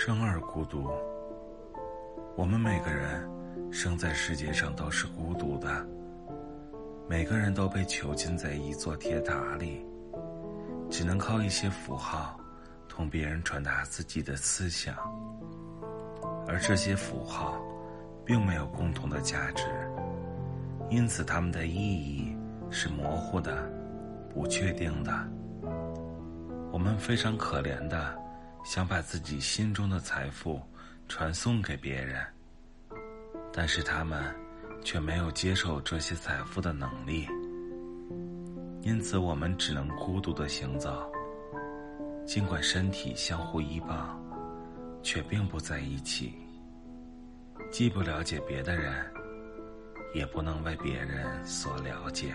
生而孤独。我们每个人生在世界上都是孤独的，每个人都被囚禁在一座铁塔里，只能靠一些符号同别人传达自己的思想，而这些符号并没有共同的价值，因此它们的意义是模糊的、不确定的。我们非常可怜的。想把自己心中的财富传送给别人，但是他们却没有接受这些财富的能力，因此我们只能孤独的行走。尽管身体相互依傍，却并不在一起，既不了解别的人，也不能为别人所了解。